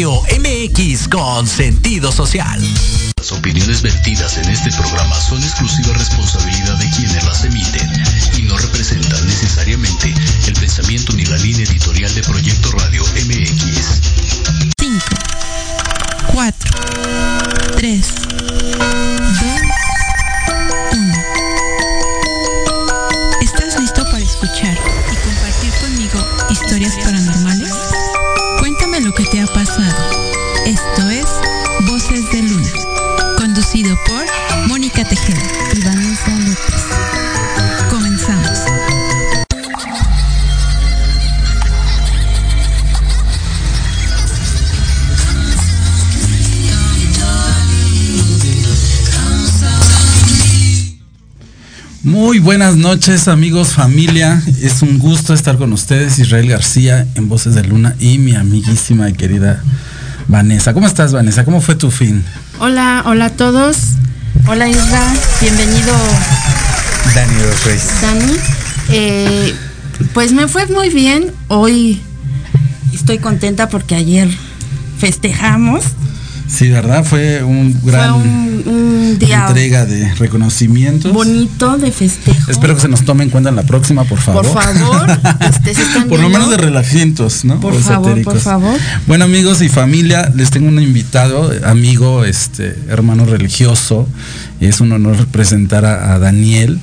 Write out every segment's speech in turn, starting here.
Radio MX con sentido social. Las opiniones vertidas en este programa son exclusiva responsabilidad de quienes las emiten y no representan necesariamente el pensamiento ni la línea editorial de Proyecto Radio MX. 5, 4, 3, Y Vanessa López. Comenzamos. Muy buenas noches amigos, familia. Es un gusto estar con ustedes, Israel García en Voces de Luna y mi amiguísima y querida Vanessa. ¿Cómo estás Vanessa? ¿Cómo fue tu fin? Hola, hola a todos. Hola Isra, bienvenido. Dani. Eh, pues me fue muy bien. Hoy estoy contenta porque ayer festejamos. Sí, ¿verdad? Fue un gran Fue un, un día entrega de reconocimientos. bonito de festejo. Espero que se nos tome en cuenta en la próxima, por favor. Por favor, este, se están Por lo menos de relajientos, ¿no? Por O favor, por favor. Bueno, amigos y familia, les tengo un invitado, amigo, este, hermano religioso. Es un honor presentar a, a Daniel,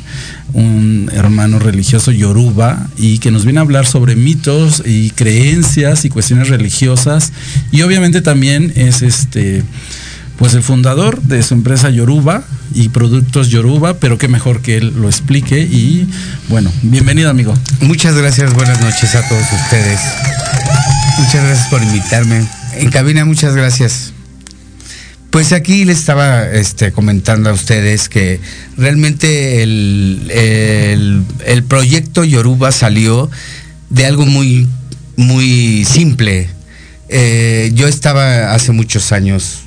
un hermano religioso yoruba, y que nos viene a hablar sobre mitos y creencias y cuestiones religiosas. Y obviamente también es este pues el fundador de su empresa Yoruba y productos Yoruba, pero qué mejor que él lo explique y bueno, bienvenido amigo. Muchas gracias, buenas noches a todos ustedes. Muchas gracias por invitarme. En cabina, muchas gracias. Pues aquí les estaba este, comentando a ustedes que realmente el, el- el proyecto Yoruba salió de algo muy, muy simple. Eh, yo estaba hace muchos años,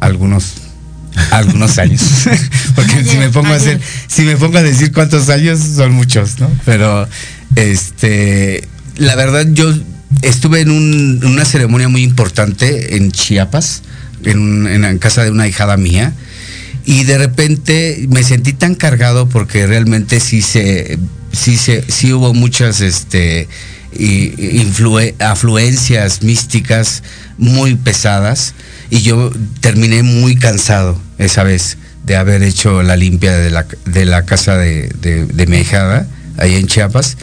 algunos, algunos años, porque si me pongo a hacer, si me pongo a decir cuántos años son muchos, ¿no? Pero este, la verdad yo estuve en, un- en una ceremonia muy importante en Chiapas, en, en casa de una hijada mía. Y de repente me sentí tan cargado porque realmente sí se, sí se, sí hubo muchas este influe- afluencias místicas muy pesadas y yo terminé muy cansado esa vez de haber hecho la limpia de la, de la casa de, de, de mi ahijada, ahí en Chiapas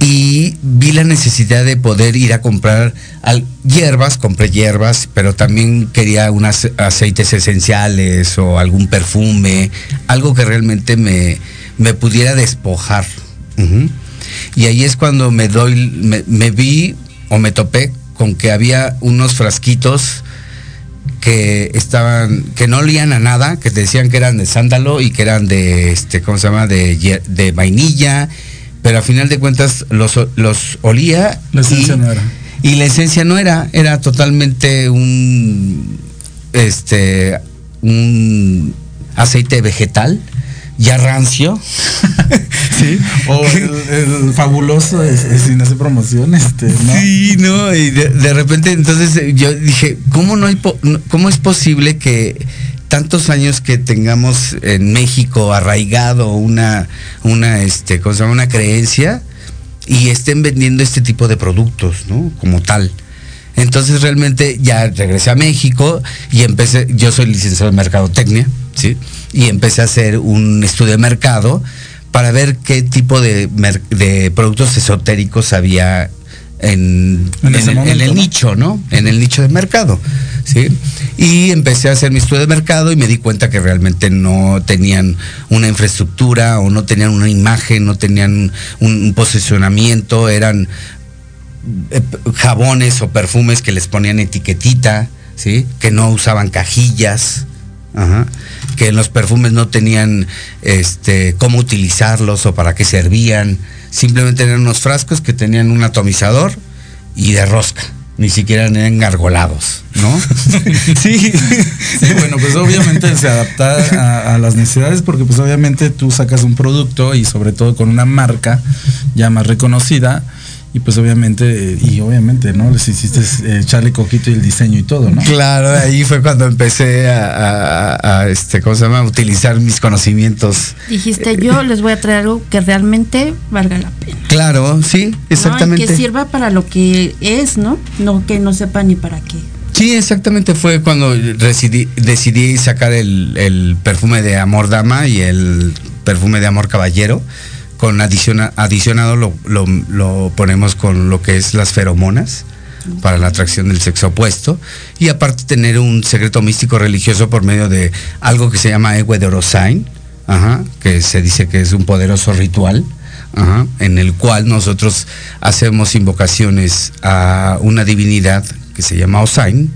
y vi la necesidad de poder ir a comprar al- hierbas, compré hierbas, pero también quería unos aceites esenciales o algún perfume, algo que realmente me, me pudiera despojar. Y ahí es cuando me doy, me, me vi o me topé con que había unos frasquitos que estaban, que no olían a nada, que decían que eran de sándalo y que eran de, este, ¿cómo se llama? De, de vainilla, pero a final de cuentas los, los olía. La esencia y, no era. Y la esencia no era, era totalmente un, este, un aceite vegetal, ya rancio. Sí, o el, el fabuloso es, es sin hacer promoción, este, ¿no? Sí, no, y de, de repente entonces eh, yo dije, ¿cómo no hay po- cómo es posible que tantos años que tengamos en México arraigado una una este, una creencia y estén vendiendo este tipo de productos, ¿no? Como tal. Entonces realmente ya regresé a México y empecé, yo soy licenciado en mercadotecnia, ¿sí? Y empecé a hacer un estudio de mercado para ver qué tipo de, de productos esotéricos había en, En el, momento, en el ¿no? nicho, ¿no? En el nicho de mercado, ¿sí? Y empecé a hacer mi estudio de mercado y me di cuenta que realmente no tenían una infraestructura o no tenían una imagen, no tenían un posicionamiento, eran eh, jabones o perfumes que les ponían etiquetita, ¿sí? Que no usaban cajillas, ajá, que los perfumes no tenían este cómo utilizarlos o para qué servían, simplemente eran unos frascos que tenían un atomizador y de rosca, ni siquiera eran engargolados, ¿no? sí. Sí, bueno, pues obviamente se adapta a, a las necesidades porque pues obviamente tú sacas un producto y sobre todo con una marca ya más reconocida y pues obviamente, y obviamente, ¿no? Les hiciste eh, echarle coquito y el diseño y todo, ¿no? Claro, ahí fue cuando empecé a, este, ¿cómo se llama? utilizar mis conocimientos. Dijiste, yo les voy a traer algo que realmente valga la pena. Claro, sí, exactamente. que sirva para lo que es, ¿no? No que no sepa ni para qué. Sí, exactamente fue cuando decidí, decidí sacar el, el perfume de Amor Dama y el perfume de Amor Caballero con adicionado lo, ponemos con lo que es las feromonas para la atracción del sexo opuesto y aparte tener un secreto místico religioso por medio de algo que se llama Ewe de Orosain, que se dice que es un poderoso ritual en el cual nosotros hacemos invocaciones a una divinidad que se llama Osain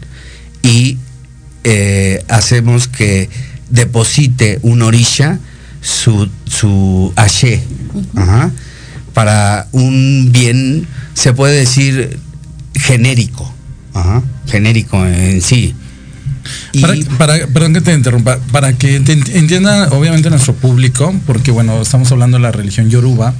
y eh, hacemos que deposite un orisha su, su para un bien, se puede decir, genérico, genérico en sí. Para, perdón que te interrumpa, para que entienda obviamente nuestro público, porque bueno, estamos hablando de la religión yoruba,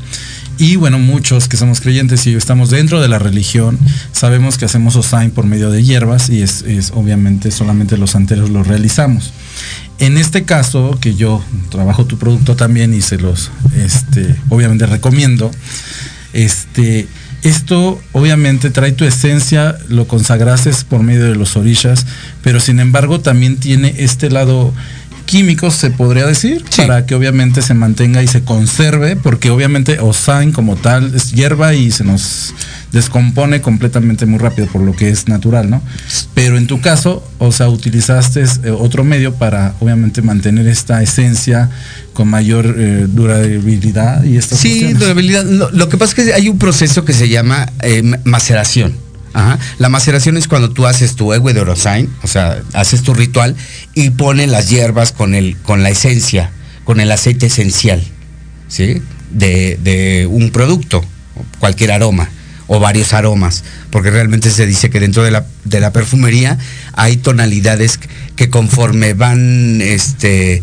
y bueno, muchos que somos creyentes y estamos dentro de la religión, sabemos que hacemos osain por medio de hierbas y es, es obviamente solamente los santeros lo realizamos. En este caso, que yo trabajo tu producto también y se los, este, obviamente recomiendo, este, esto obviamente trae tu esencia, lo consagrases por medio de los orillas, pero sin embargo también tiene este lado químico, se podría decir, para que obviamente se mantenga y se conserve, porque obviamente Osain como tal es hierba y se nos descompone completamente muy rápido por lo que es natural, ¿no? Pero en tu caso, o sea, utilizaste eh, otro medio para obviamente mantener esta esencia con mayor eh, durabilidad y estas Sí, durabilidad. Lo, que pasa es que hay un proceso que se llama eh, maceración. La maceración es cuando tú haces tu egue de orosain, o sea, haces tu ritual y pones las hierbas con, el, con la esencia, con el aceite esencial, ¿sí? De, de un producto, cualquier aroma o varios aromas, porque realmente se dice que dentro de la, de la perfumería hay tonalidades que conforme van, este,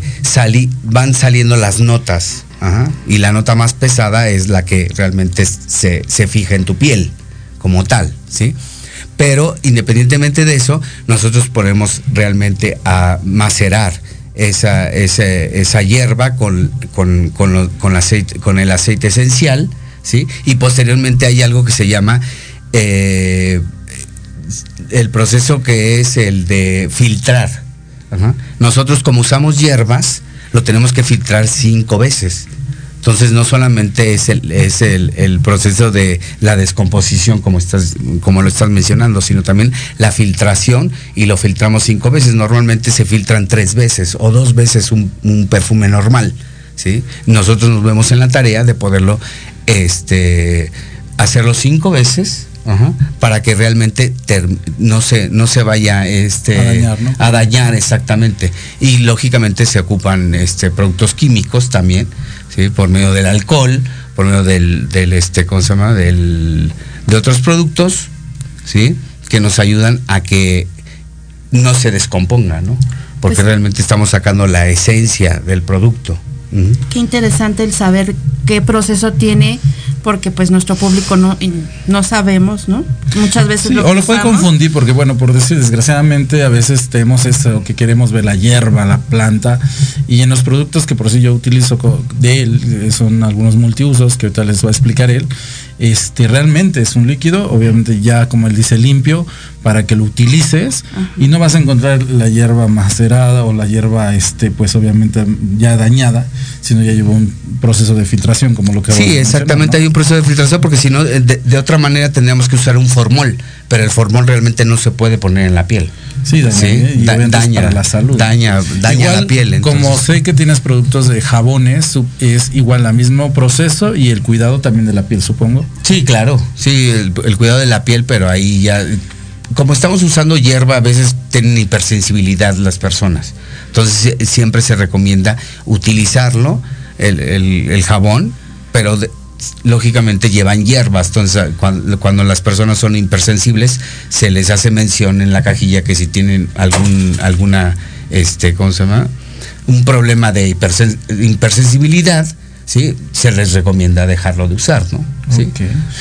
van saliendo las notas, y la nota más pesada es la que realmente se, fija en tu piel como tal, ¿sí? Pero independientemente de eso, nosotros ponemos realmente a macerar esa, esa, hierba con, con, con, con el aceite esencial, y posteriormente hay algo que se llama eh, el proceso que es el de filtrar. Nosotros como usamos hierbas, lo tenemos que filtrar cinco veces. Entonces no solamente es el, es el, proceso de la descomposición como, estás, como lo estás mencionando, sino también la filtración y lo filtramos cinco veces. Normalmente se filtran tres veces o dos veces un, un perfume normal. ¿sí? Nosotros nos vemos en la tarea de poderlo este, hacerlo cinco veces para que realmente no, se, no se vaya este, a, dañar, exactamente. Y lógicamente se ocupan este, productos químicos también, ¿sí? por medio del alcohol, por medio del, del este, ¿cómo se llama? Del, de otros productos, ¿sí? que nos ayudan a que no se descomponga, ¿no? Porque pues realmente estamos sacando la esencia del producto. Qué interesante el saber qué proceso tiene, porque pues nuestro público no, no sabemos, ¿no? Muchas veces lo O lo puede confundir, porque bueno, por decir, desgraciadamente a veces tenemos eso que queremos ver la hierba, la planta, y en los productos que por sí yo utilizo de él, son algunos multiusos que ahorita les voy a explicar él, este realmente es un líquido, obviamente ya como él dice limpio, para que lo utilices y no vas a encontrar la hierba macerada o la hierba este pues obviamente ya dañada, sino ya lleva un proceso de filtración como lo que Sí, exactamente, hay un proceso de filtración porque si no de, otra manera tendríamos que usar un formol, pero el formol realmente no se puede poner en la piel. Sí, daña, daña la salud. Daña, daña la piel. Como sé que tienes productos de jabones, es igual el mismo proceso y el cuidado también de la piel, supongo. Sí, claro, sí, el cuidado de la piel, pero ahí ya como estamos usando hierba, a veces tienen hipersensibilidad las personas. Entonces siempre se recomienda utilizarlo, el, jabón, pero lógicamente llevan hierbas. Entonces cuando, las personas son hipersensibles, se les hace mención en la cajilla que si tienen algún, alguna, este, ¿cómo se llama? Un problema de hipersensibilidad, ¿sí? Se les recomienda dejarlo de usar, ¿no? ¿Sí?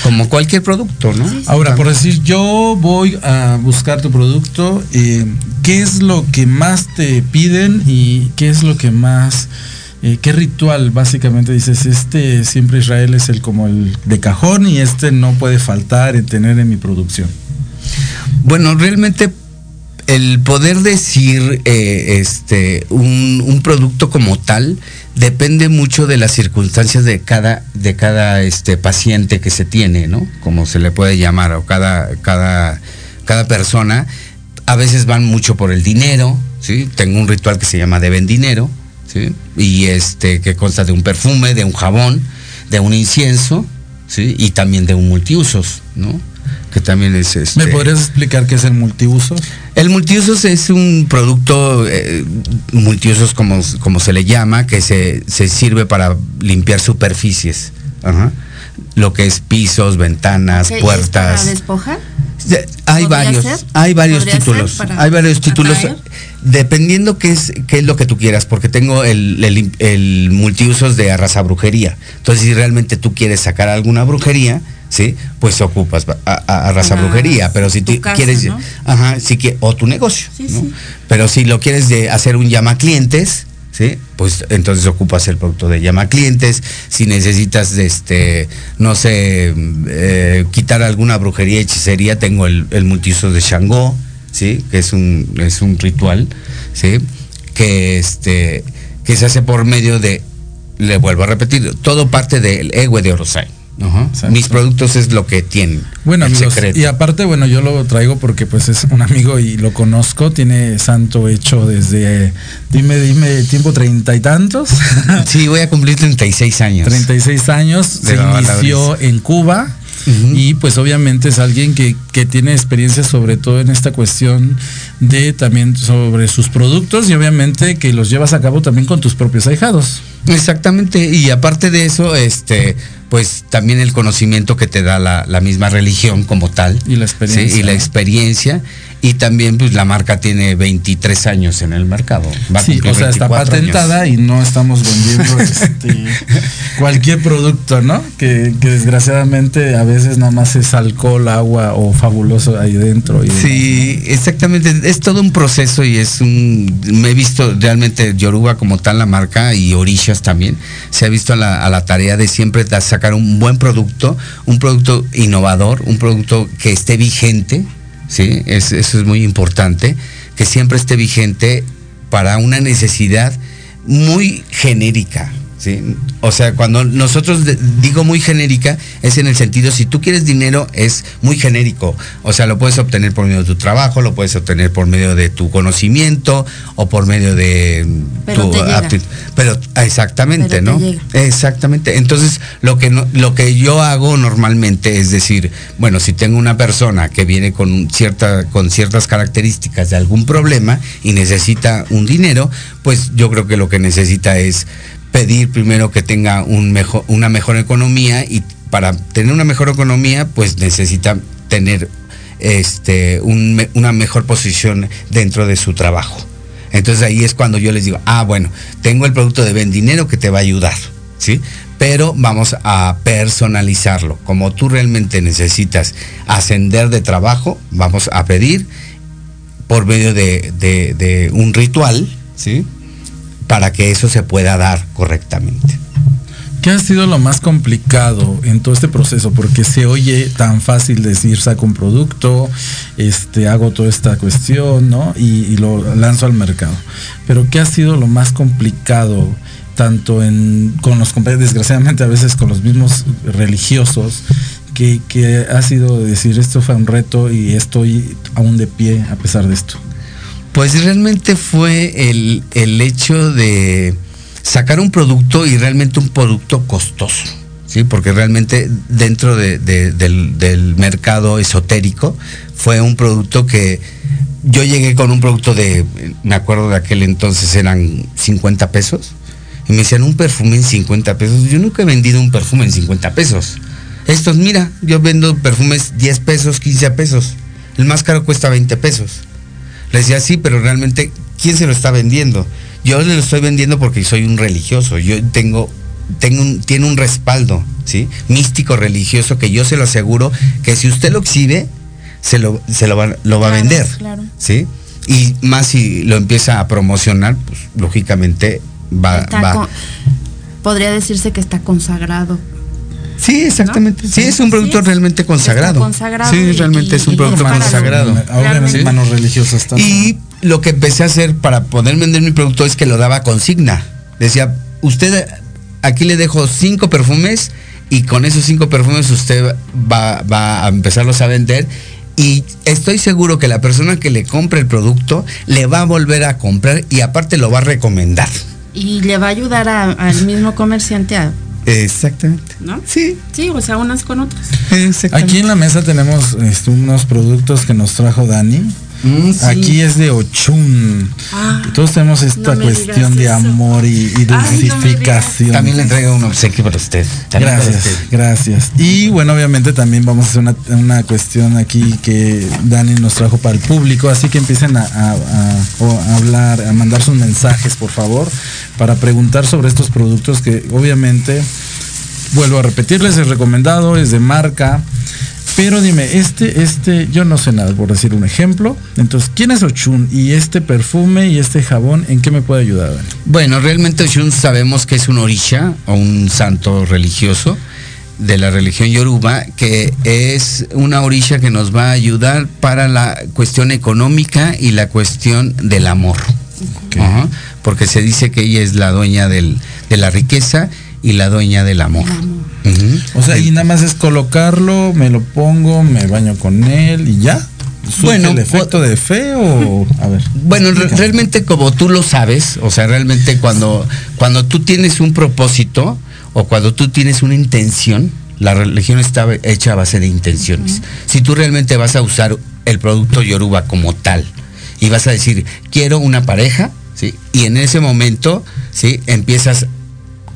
Como cualquier producto, ¿no? Ahora, por decir, yo voy a buscar tu producto, eh, ¿qué es lo que más te piden y qué es lo que más... Eh, ¿Qué ritual básicamente dices? Este siempre Israel es el como el de cajón y este no puede faltar en tener en mi producción. Bueno, realmente el poder decir eh, este un, producto como tal depende mucho de las circunstancias de cada de cada este paciente que se tiene no como se le puede llamar o cada cada cada persona. A veces van mucho por el dinero sí tengo un ritual que se llama deben dinero sí y este que consta de un perfume de un jabón de un incienso sí y también de un multiusos no que también es este... ¿Me podrías explicar qué es el multiusos? El multiusos es un producto, eh, multiusos como, como se le llama, que se, sirve para limpiar superficies. Lo que es pisos, ventanas, puertas. ¿Para despojar? Hay varios, hay varios títulos. Hay varios títulos. Dependiendo qué es, qué es lo que tú quieras, porque tengo el, el, el multiusos de arrasa brujería. Entonces, si realmente tú quieres sacar alguna brujería, ¿sí? Pues ocupas a, raza brujería, pero si tú quieres, ajá, sí que, o tu negocio, Pero si lo quieres de hacer un llama clientes, ¿sí? Pues entonces ocupas el producto de llama clientes. Si necesitas, este, no sé, eh, quitar alguna brujería, hechicería, tengo el, el multiuso de Shango, ¿sí? Que es un, es un ritual, ¿sí? Que este, que se hace por medio de, le vuelvo a repetir, todo parte del ego de Orosai. Mis productos es lo que tienen. Bueno, amigos, y aparte, bueno, yo lo traigo porque pues es un amigo y lo conozco, tiene santo hecho desde, dime, dime, tiempo treinta y tantos. Sí, voy a cumplir 36 años. 36 años, se inició en Cuba. Y pues obviamente es alguien que, que, tiene experiencia sobre todo en esta cuestión de también sobre sus productos y obviamente que los llevas a cabo también con tus propios ahijados. Exactamente, y aparte de eso, este, pues también el conocimiento que te da la, misma religión como tal. Y la experiencia. y la experiencia. Y también pues la marca tiene 23 años en el mercado. sí, o sea, está patentada y no estamos vendiendo este, cualquier producto, ¿no? Que, desgraciadamente a veces nada más es alcohol, agua o fabuloso ahí dentro. Y sí, exactamente. Es todo un proceso y es un... Me he visto realmente Yoruba como tal la marca y Orishas también. Se ha visto a la, a la tarea de siempre sacar un buen producto, un producto innovador, un producto que esté vigente ¿sí? eso es muy importante, que siempre esté vigente para una necesidad muy genérica. O sea, cuando nosotros digo muy genérica, es en el sentido, si tú quieres dinero, es muy genérico. O sea, lo puedes obtener por medio de tu trabajo, lo puedes obtener por medio de tu conocimiento o por medio de Pero tu Pero exactamente, ¿no? Exactamente. Entonces, lo que lo que yo hago normalmente es decir, bueno, si tengo una persona que viene con cierta con ciertas características de algún problema y necesita un dinero, pues yo creo que lo que necesita es pedir primero que tenga un mejor, una mejor economía y para tener una mejor economía pues necesita tener este, una mejor posición dentro de su trabajo. Entonces ahí es cuando yo les digo, ah, bueno, tengo el producto de Ven Dinero que te va a ayudar, ¿sí? Pero vamos a personalizarlo. Como tú realmente necesitas ascender de trabajo, vamos a pedir por medio de, de un ritual, ¿sí? Para que eso se pueda dar correctamente. ¿Qué ha sido lo más complicado en todo este proceso? Porque se oye tan fácil decir saco un producto, este, hago toda esta cuestión, ¿no? Y, lo lanzo al mercado. Pero ¿qué ha sido lo más complicado? tanto en, con los desgraciadamente a veces con los mismos religiosos, que ha sido decir esto fue un reto y estoy aún de pie a pesar de esto. Pues realmente fue el, hecho de sacar un producto y realmente un producto costoso. ¿sí? Porque realmente dentro del, mercado esotérico fue un producto que yo llegué con un producto de, me acuerdo de aquel entonces eran 50 pesos, y me decían un perfume en 50 pesos. Yo nunca he vendido un perfume en 50 pesos. Estos, mira, yo vendo perfumes 10 pesos, 15 pesos. El más caro cuesta 20 pesos. Le decía, sí, pero realmente, ¿quién se lo está vendiendo? Yo le lo estoy vendiendo porque soy un religioso. Yo tengo, tengo un, tiene un respaldo, ¿sí? Místico, religioso, que yo se lo aseguro que si usted lo exhibe, se lo, se lo va, lo va a vender. ¿Sí? Y más si lo empieza a promocionar, pues lógicamente va. va. podría decirse que está consagrado. Sí, exactamente. Sí, es un producto realmente consagrado. consagrado. Sí, realmente es un producto consagrado. Ahora en manos religiosas también. Y lo que empecé a hacer para poder vender mi producto es que lo daba consigna. Decía, usted aquí le dejo cinco perfumes y con esos cinco perfumes usted va, va a empezarlos a vender y estoy seguro que la persona que le compre el producto le va a volver a comprar y aparte lo va a recomendar. Y le va a ayudar al mismo comerciante a Exactamente. ¿No? Sí. Sí, o sea, unas con otras. Aquí en la mesa tenemos este, unos productos que nos trajo Dani. Mm, Aquí es de Ochun. Ah, todos tenemos esta cuestión de amor y, dulcificación. también le traigo un obsequio para usted. Gracias, gracias. Y bueno, obviamente también vamos a hacer una, cuestión aquí que Dani nos trajo para el público, así que empiecen a, a hablar, a mandar sus mensajes, por favor, para preguntar sobre estos productos que obviamente, vuelvo a repetirles, es recomendado, es de marca. Pero dime, este, este, yo no sé nada, por decir un ejemplo. Entonces, ¿quién es Ochun? Y este perfume y este jabón, ¿en qué me puede ayudar? Bueno, realmente Ochun sabemos que es un orisha o un santo religioso de la religión yoruba, que es una orisha que nos va a ayudar para la cuestión económica y la cuestión del amor. porque se dice que ella es la dueña del, de la riqueza y la dueña del amor. O sea, y nada más es colocarlo, me lo pongo, me baño con él y ya. Bueno, el efecto de fe o a ver. Bueno, realmente como tú lo sabes, o sea, realmente cuando cuando tú tienes un propósito o cuando tú tienes una intención, la religión está hecha a base de intenciones. Si tú realmente vas a usar el producto Yoruba como tal y vas a decir, quiero una pareja, ¿sí? Y en ese momento, ¿sí? Empiezas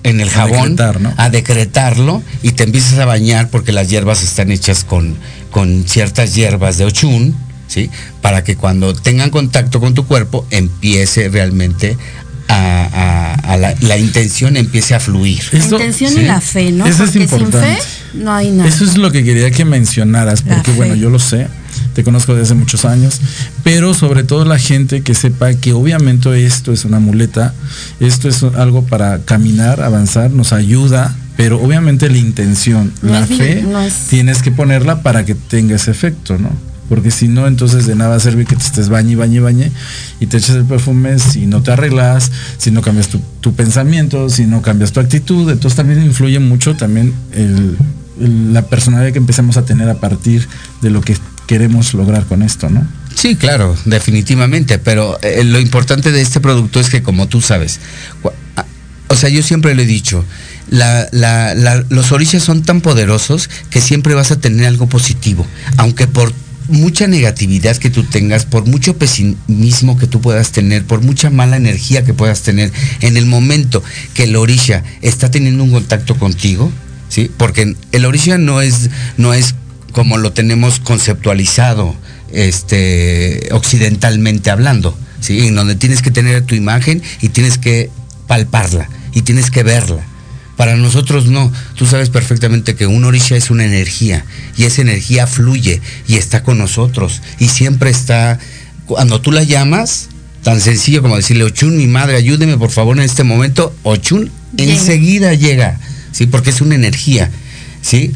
en el jabón a, decretarlo y te empiezas a bañar porque las hierbas están hechas con, con ciertas hierbas de ochun, ¿sí? Para que cuando tengan contacto con tu cuerpo empiece realmente a, la, intención empiece a fluir. La intención y la fe, ¿no? Eso es importante. sin fe no hay nada. Eso es lo que quería que mencionaras, porque bueno, yo lo sé te conozco desde hace muchos años, pero sobre todo la gente que sepa que obviamente esto es una muleta, esto es algo para caminar, avanzar, nos ayuda, pero obviamente la intención, la fe, tienes que ponerla para que tenga ese efecto, ¿no? Porque si no, entonces de nada sirve que te estés bañe, bañe, bañe y te eches el perfume si no te arreglas, si no cambias tu, tu pensamiento, si no cambias tu actitud. Entonces también influye mucho también la personalidad que empecemos a tener a partir de lo que queremos lograr con esto, ¿no? Sí, claro, definitivamente, pero eh, lo importante de este producto es que como tú sabes, ah, o sea, yo siempre lo he dicho, los orillas son tan poderosos que siempre vas a tener algo positivo, aunque por mucha negatividad que tú tengas, por mucho pesimismo que tú puedas tener, por mucha mala energía que puedas tener, en el momento que el orilla está teniendo un contacto contigo, ¿sí? Porque el orilla no es, no es como lo tenemos conceptualizado este, occidentalmente hablando, ¿sí? en donde tienes que tener tu imagen y tienes que palparla y tienes que verla. Para nosotros no, tú sabes perfectamente que un orisha es una energía y esa energía fluye y está con nosotros y siempre está, cuando tú la llamas, tan sencillo como decirle, Ochun, mi madre, ayúdeme por favor en este momento, Ochun enseguida llega, ¿sí? porque es una energía. ¿sí?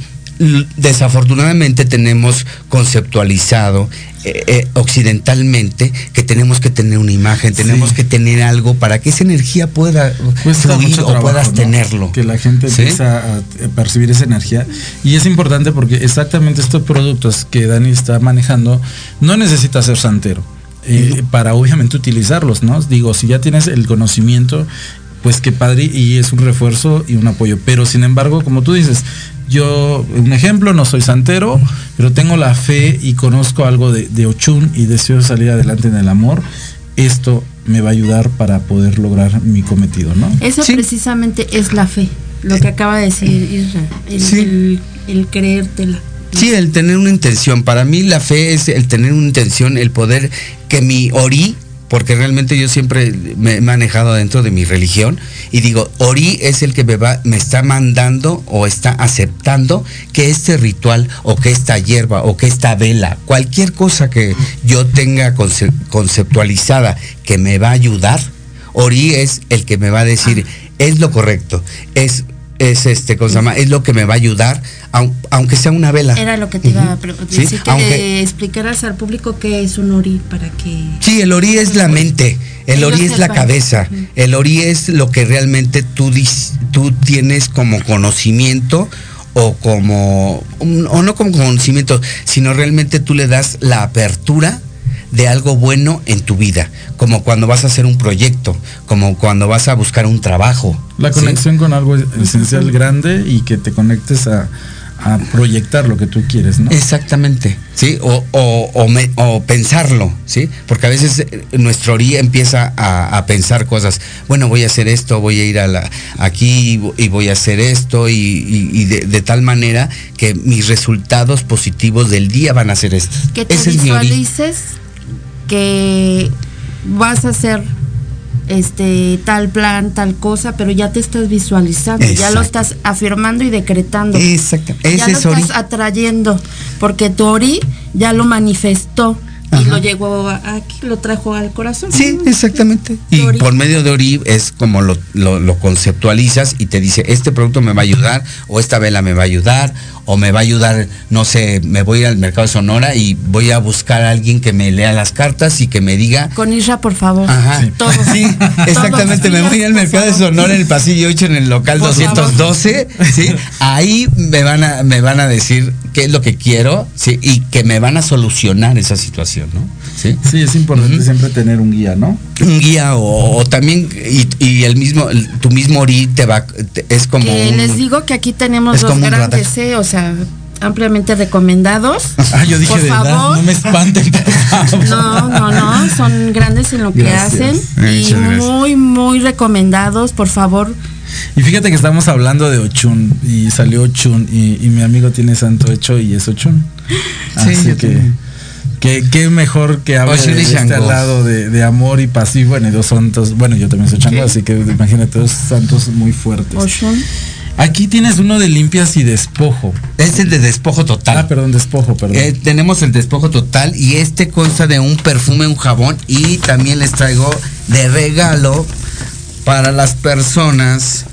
Desafortunadamente tenemos conceptualizado eh, eh, occidentalmente que tenemos que tener una imagen, tenemos que tener algo para que esa energía pueda fluir o puedas tenerlo. Que la gente empieza a percibir esa energía. Y es importante porque exactamente estos productos que Dani está manejando no necesita ser santero. Eh, para obviamente utilizarlos, ¿no? Digo, si ya tienes el conocimiento pues qué padre y es un refuerzo y un apoyo. Pero sin embargo, como tú dices, yo, un ejemplo, no soy santero, pero tengo la fe y conozco algo de, Ochun y deseo salir adelante en el amor. Esto me va a ayudar para poder lograr mi cometido, ¿no? Eso precisamente es la fe, lo que acaba de decir Israel, el, el, creértela. Sí, el tener una intención. Para mí la fe es el tener una intención, el poder que mi ori porque realmente yo siempre me he manejado dentro de mi religión y digo, Ori es el que me va, me está mandando o está aceptando que este ritual o que esta hierba o que esta vela, cualquier cosa que yo tenga conceptualizada que me va a ayudar, Ori es el que me va a decir, ah. es lo correcto, es es este cosa es lo que me va a ayudar aunque sea una vela. Era lo que te iba a decir que explicaras al público qué es un ori para que sí el ori es la mente el ori es la cabeza el ori es lo que realmente tú tú tienes como conocimiento o como o no como conocimiento sino realmente tú le das la apertura de algo bueno en tu vida, como cuando vas a hacer un proyecto, como cuando vas a buscar un trabajo. La conexión con algo esencial grande y que te conectes a, proyectar lo que tú quieres, ¿no? Exactamente, ¿sí? O, o, pensarlo, ¿sí? Porque a veces eh, nuestro orí empieza a, pensar cosas, bueno, voy a hacer esto, voy a ir a la, aquí y voy a hacer esto y, de, tal manera que mis resultados positivos del día van a ser estos. Que te visualices que vas a hacer este tal plan, tal cosa, pero ya te estás visualizando, ya lo estás afirmando y decretando. Exacto. ya lo estás atrayendo, porque Tori ya lo manifestó y lo llegó aquí, lo trajo al corazón. Sí, exactamente. Y por medio de Ori es como lo, lo, conceptualizas y te dice, este producto me va a ayudar, o esta vela me va a ayudar, o me va a ayudar, no sé, me voy al mercado de Sonora y voy a buscar a alguien que me lea las cartas y que me diga. Con Isra, por favor. Ajá. Sí, exactamente. me voy al mercado de Sonora en el pasillo 8 en el local 212. ¿sí? Ahí me van, a, me van a decir qué es lo que quiero ¿sí? y que me van a solucionar esa situación, ¿no? Sí, sí es importante siempre tener un guía, ¿no? Un guía o, también, y, el mismo, tu mismo Ori te va, es como. les digo que aquí tenemos dos grandes, ¿eh? O sea, ampliamente recomendados. Ah, yo dije por favor. no me espanten. No, no, no, son grandes en lo que hacen y muy, muy recomendados, por favor. Y fíjate que estamos hablando de Ochun y salió Ochun y, mi amigo tiene santo hecho y es Ochun. Así que ¿Qué, mejor que hable de este lado de, amor y paz y bueno, y dos santos, bueno, yo también soy chango, así que imagínate dos santos muy fuertes. Aquí tienes uno de limpias y despojo. Es el de despojo total. Ah, perdón, despojo, perdón. Eh, tenemos el despojo total y este consta de un perfume, un jabón y también les traigo de regalo para las personas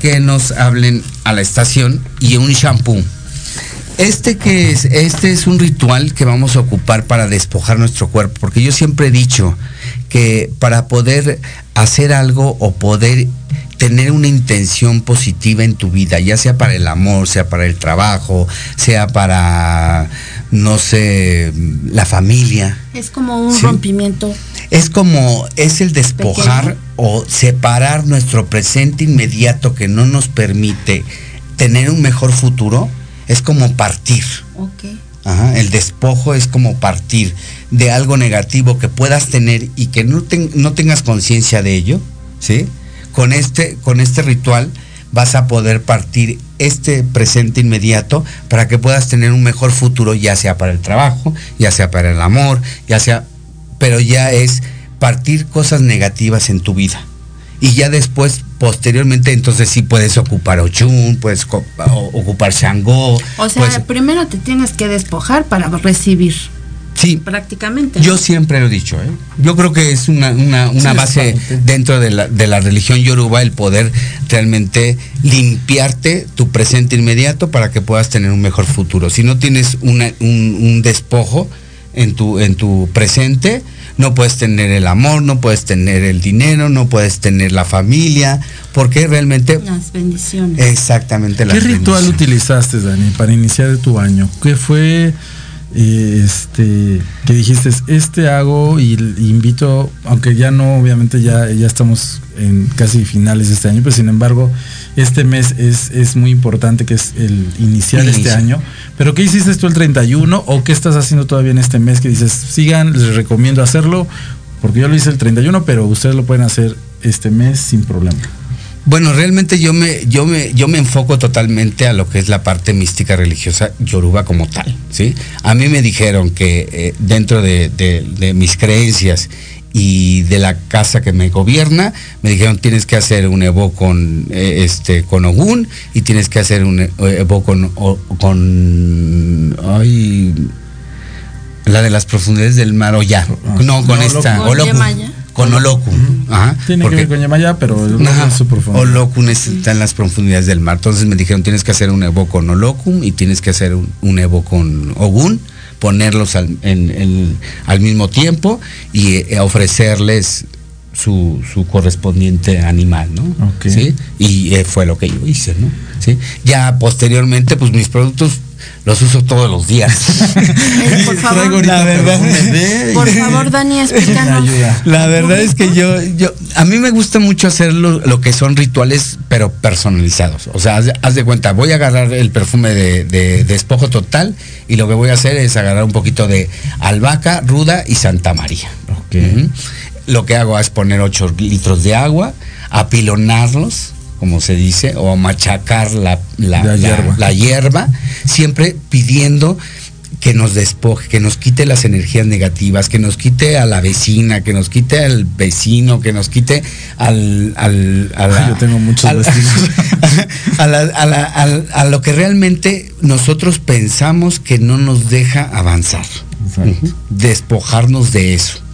que nos hablen a la estación y un shampoo. Este que es, este es un ritual que vamos a ocupar para despojar nuestro cuerpo, porque yo siempre he dicho que para poder hacer algo o poder tener una intención positiva en tu vida, ya sea para el amor, sea para el trabajo, sea para, no sé, la familia. Es como un rompimiento. Es como, es el despojar o separar nuestro presente inmediato que no nos permite tener un mejor futuro es como partir. el despojo es como partir de algo negativo que puedas tener y que no, no tengas conciencia de ello, ¿sí? Con este, con este ritual vas a poder partir este presente inmediato para que puedas tener un mejor futuro, ya sea para el trabajo, ya sea para el amor, ya sea, pero ya es partir cosas negativas en tu vida y ya después posteriormente entonces sí puedes ocupar Ochun, puedes ocupar Shango. O sea, primero te tienes que despojar para recibir. Sí. Prácticamente. Yo siempre lo he dicho, ¿eh? Yo creo que es una, base dentro de la, de la, religión yoruba el poder realmente limpiarte tu presente inmediato para que puedas tener un mejor futuro. Si no tienes un, un despojo en tu, en tu presente, no puedes tener el amor, no puedes tener el dinero, no puedes tener la familia, porque realmente... Las bendiciones. Exactamente. ¿Qué ritual utilizaste, Dani, para iniciar tu año? ¿Qué fue eh, este que dijiste, este hago y, invito, aunque ya no, obviamente ya, ya estamos en casi finales de este año, pero sin embargo, este mes es, es muy importante que es el iniciar este año. Pero ¿qué hiciste tú el 31 o qué estás haciendo todavía en este mes que dices, sigan, les recomiendo hacerlo? Porque yo lo hice el 31, pero ustedes lo pueden hacer este mes sin problema. Bueno, realmente yo me, yo me, yo me enfoco totalmente a lo que es la parte mística religiosa yoruba como tal, ¿sí? A mí me dijeron que eh, dentro de, mis creencias y de la casa que me gobierna me dijeron tienes que hacer un Evo con eh, este con Ogún y tienes que hacer un Evo con con ay, la de las profundidades del mar o ya no con esta con Olokun. Tiene que ver con Yamaya, pero no su Olokun está en las profundidades del mar. Entonces me dijeron, tienes que hacer un Evo con Olokun y tienes que hacer un, Evo con Ogun, ponerlos al, al mismo tiempo y eh, ofrecerles su, su, correspondiente animal, ¿no? ¿Sí? Y eh, fue lo que yo hice, ¿no? ¿Sí? Ya posteriormente, pues mis productos los uso todos los días. por favor, la verdad, por favor, Dani, explícanos. La verdad es que yo, yo, a mí me gusta mucho hacer lo, que son rituales, pero personalizados. O sea, haz, de cuenta, voy a agarrar el perfume de, despojo total y lo que voy a hacer es agarrar un poquito de albahaca, ruda y Santa María. Lo que hago es poner 8 litros de agua, apilonarlos como se dice, o machacar la, la, hierba. siempre pidiendo que nos despoje, que nos quite las energías negativas, que nos quite a la vecina, que nos quite al vecino, que nos quite al... al a Yo tengo muchos vecinos. A, lo que realmente nosotros pensamos que no nos deja avanzar. Despojarnos de eso.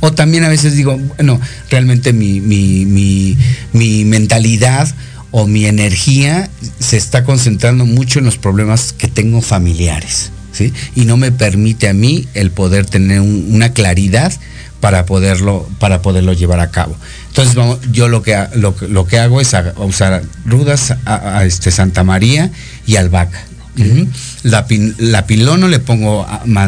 O también a veces digo, bueno, realmente mi, mi, mentalidad o mi energía se está concentrando mucho en los problemas que tengo familiares, ¿sí? Y no me permite a mí el poder tener una claridad para poderlo, para poderlo llevar a cabo. Entonces yo lo que, lo, que hago es usar rudas a, este Santa María y albahaca la, la pilono le pongo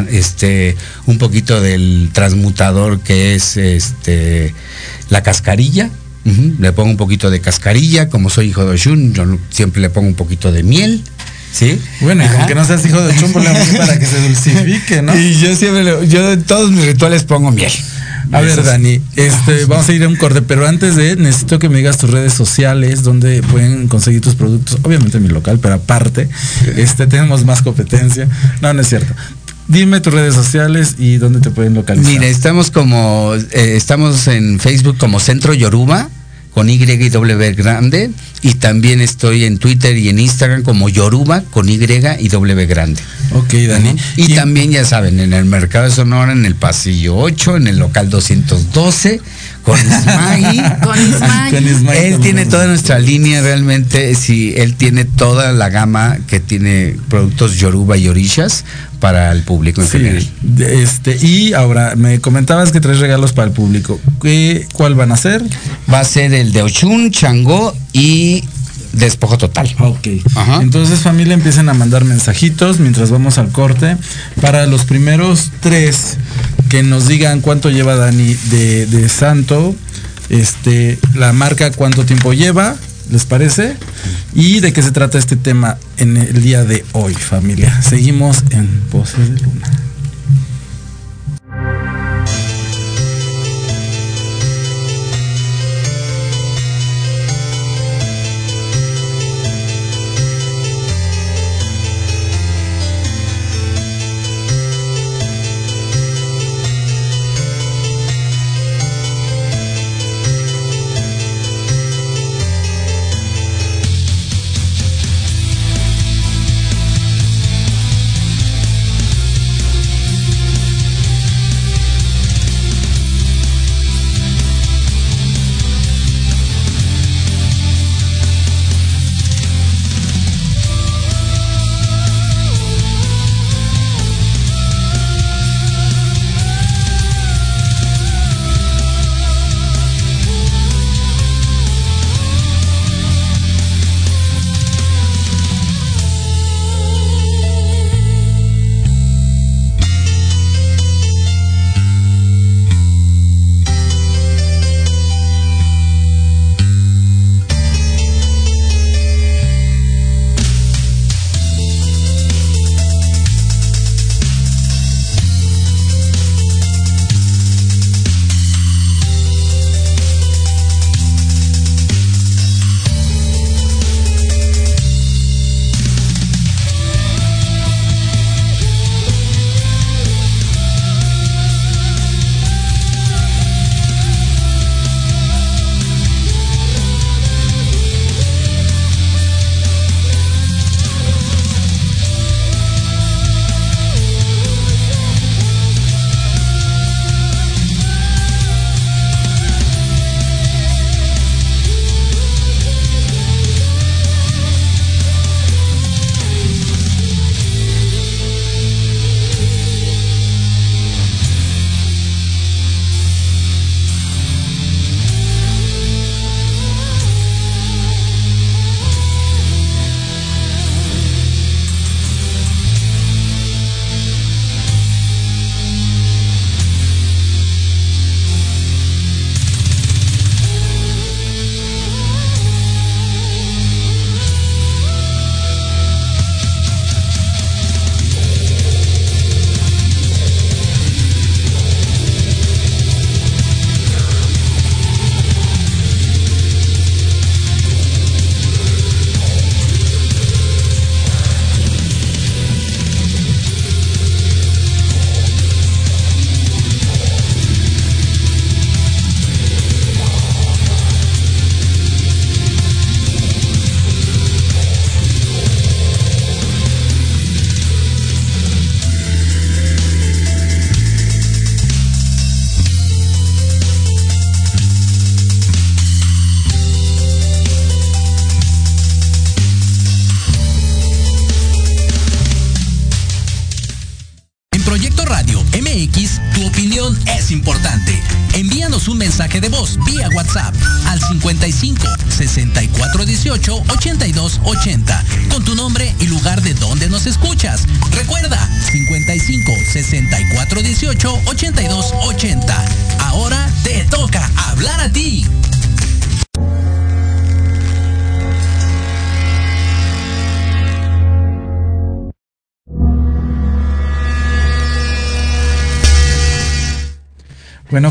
este un poquito del transmutador que es este la cascarilla. Le pongo un poquito de cascarilla, como soy hijo de Oshun, yo siempre le pongo un poquito de miel. ¿Sí? Bueno, y aunque no seas hijo de Oshun, para que se dulcifique, ¿no? Y yo siempre, yo en todos mis rituales pongo miel. A ver, Dani, este, vamos a ir a un corte, pero antes de, necesito que me digas tus redes sociales, donde pueden conseguir tus productos, obviamente mi local, pero aparte, este, tenemos más competencia. No, no es cierto. Dime tus redes sociales y dónde te pueden localizar. Mira, estamos como, eh, estamos en Facebook como Centro Yoruba con Y y W grande. Y también estoy en Twitter y en Instagram como Yoruba con Y y W grande. Ok, Dani. Y, también, ya saben, en el Mercado de Sonora, en el Pasillo 8, en el local 212, con Ismail. con Ismail. Él tiene toda nuestra línea, realmente, sí, él tiene toda la gama que tiene productos Yoruba y Orishas para el público en general. Este, y ahora, me comentabas que tres regalos para el público. ¿Qué, ¿Cuál van a ser? Va a ser el de Ochun, Changó y despojo total. Ok. Entonces familia empiecen a mandar mensajitos mientras vamos al corte. Para los primeros tres que nos digan cuánto lleva Dani de, de santo, este, la marca cuánto tiempo lleva, ¿Les parece? ¿Y de qué se trata este tema en el día de hoy, familia? Seguimos en Voces de Luna.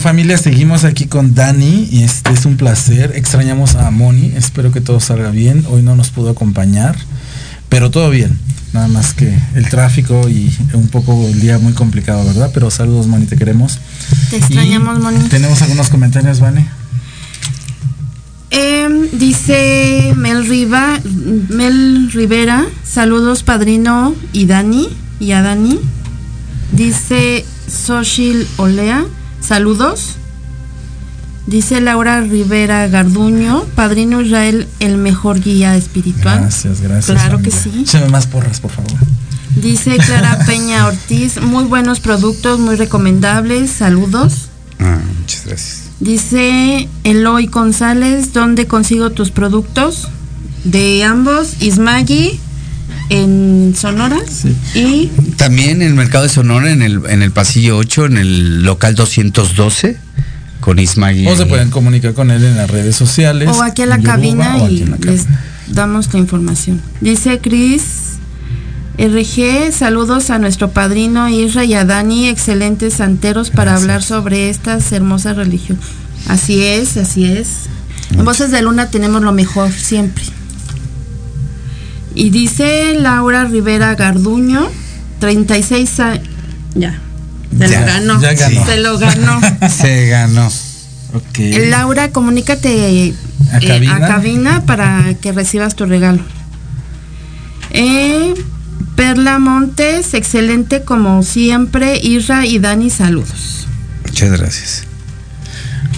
Familia, seguimos aquí con Dani y este es un placer. Extrañamos a Moni, espero que todo salga bien. Hoy no nos pudo acompañar, pero todo bien. Nada más que el tráfico y un poco el día muy complicado, ¿verdad? Pero saludos Moni, te queremos. Te extrañamos Moni. Tenemos algunos comentarios, Vane. Em, dice Mel, Riva, Mel Rivera, saludos padrino y Dani, y a Dani. Dice Soshil Olea, Saludos. Dice Laura Rivera Garduño, Padrino Israel, el mejor guía espiritual. Gracias, gracias. Claro que sí. Échame más porras, por favor. Dice Clara Peña Ortiz, muy buenos productos, muy recomendables. Saludos. Ah, muchas gracias. Dice Eloy González, ¿dónde consigo tus productos? De ambos, Ismagi en Sonora. Y también en el mercado de Sonora, en el, en el pasillo 8, en el local 212, con Ismael. O se pueden comunicar con él en las redes sociales. O aquí en la cabina y les damos la información. Dice Cris. RG, saludos a nuestro padrino Isra y a Dani, excelentes santeros para hablar sobre estas hermosas religiones. Así es, así es. En Voces de Luna tenemos lo mejor siempre. Y dice Laura Rivera Garduño, 36 años. Ya. Se lo ganó. Se lo ganó. Se ganó. Okay. Laura, comunícate ¿A, eh, ¿A, cabina? para que recibas tu regalo. Eh, Perla Montes, excelente como siempre. Isra y Dani, saludos. Muchas gracias.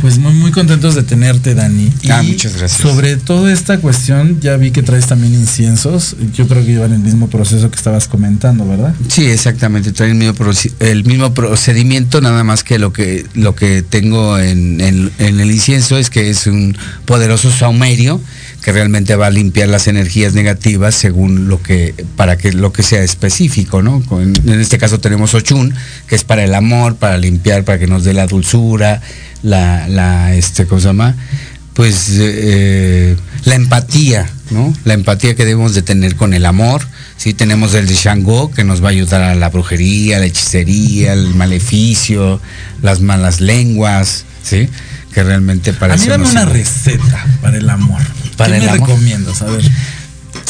Pues muy muy contentos de tenerte, Dani. Ah, muchas gracias. Sobre toda esta cuestión, ya vi que traes también inciensos. Yo creo que llevan el mismo proceso que estabas comentando, ¿verdad? Sí, exactamente. Traen el mismo, el mismo procedimiento, nada más que lo que lo que tengo en, el incienso es que es un poderoso saumerio que realmente va a limpiar las energías negativas según lo que para que lo que sea específico, ¿no? En, este caso tenemos Ochun, que es para el amor, para limpiar, para que nos dé la dulzura la, la este, ¿cómo se llama? Pues eh, la empatía, ¿no? La empatía que debemos de tener con el amor. Sí, tenemos el de Shango que nos va a ayudar a la brujería, la hechicería, el maleficio, las malas lenguas, ¿sí? Que realmente para A mí dame una receta para el amor. Para el amor. recomiendo, a ver.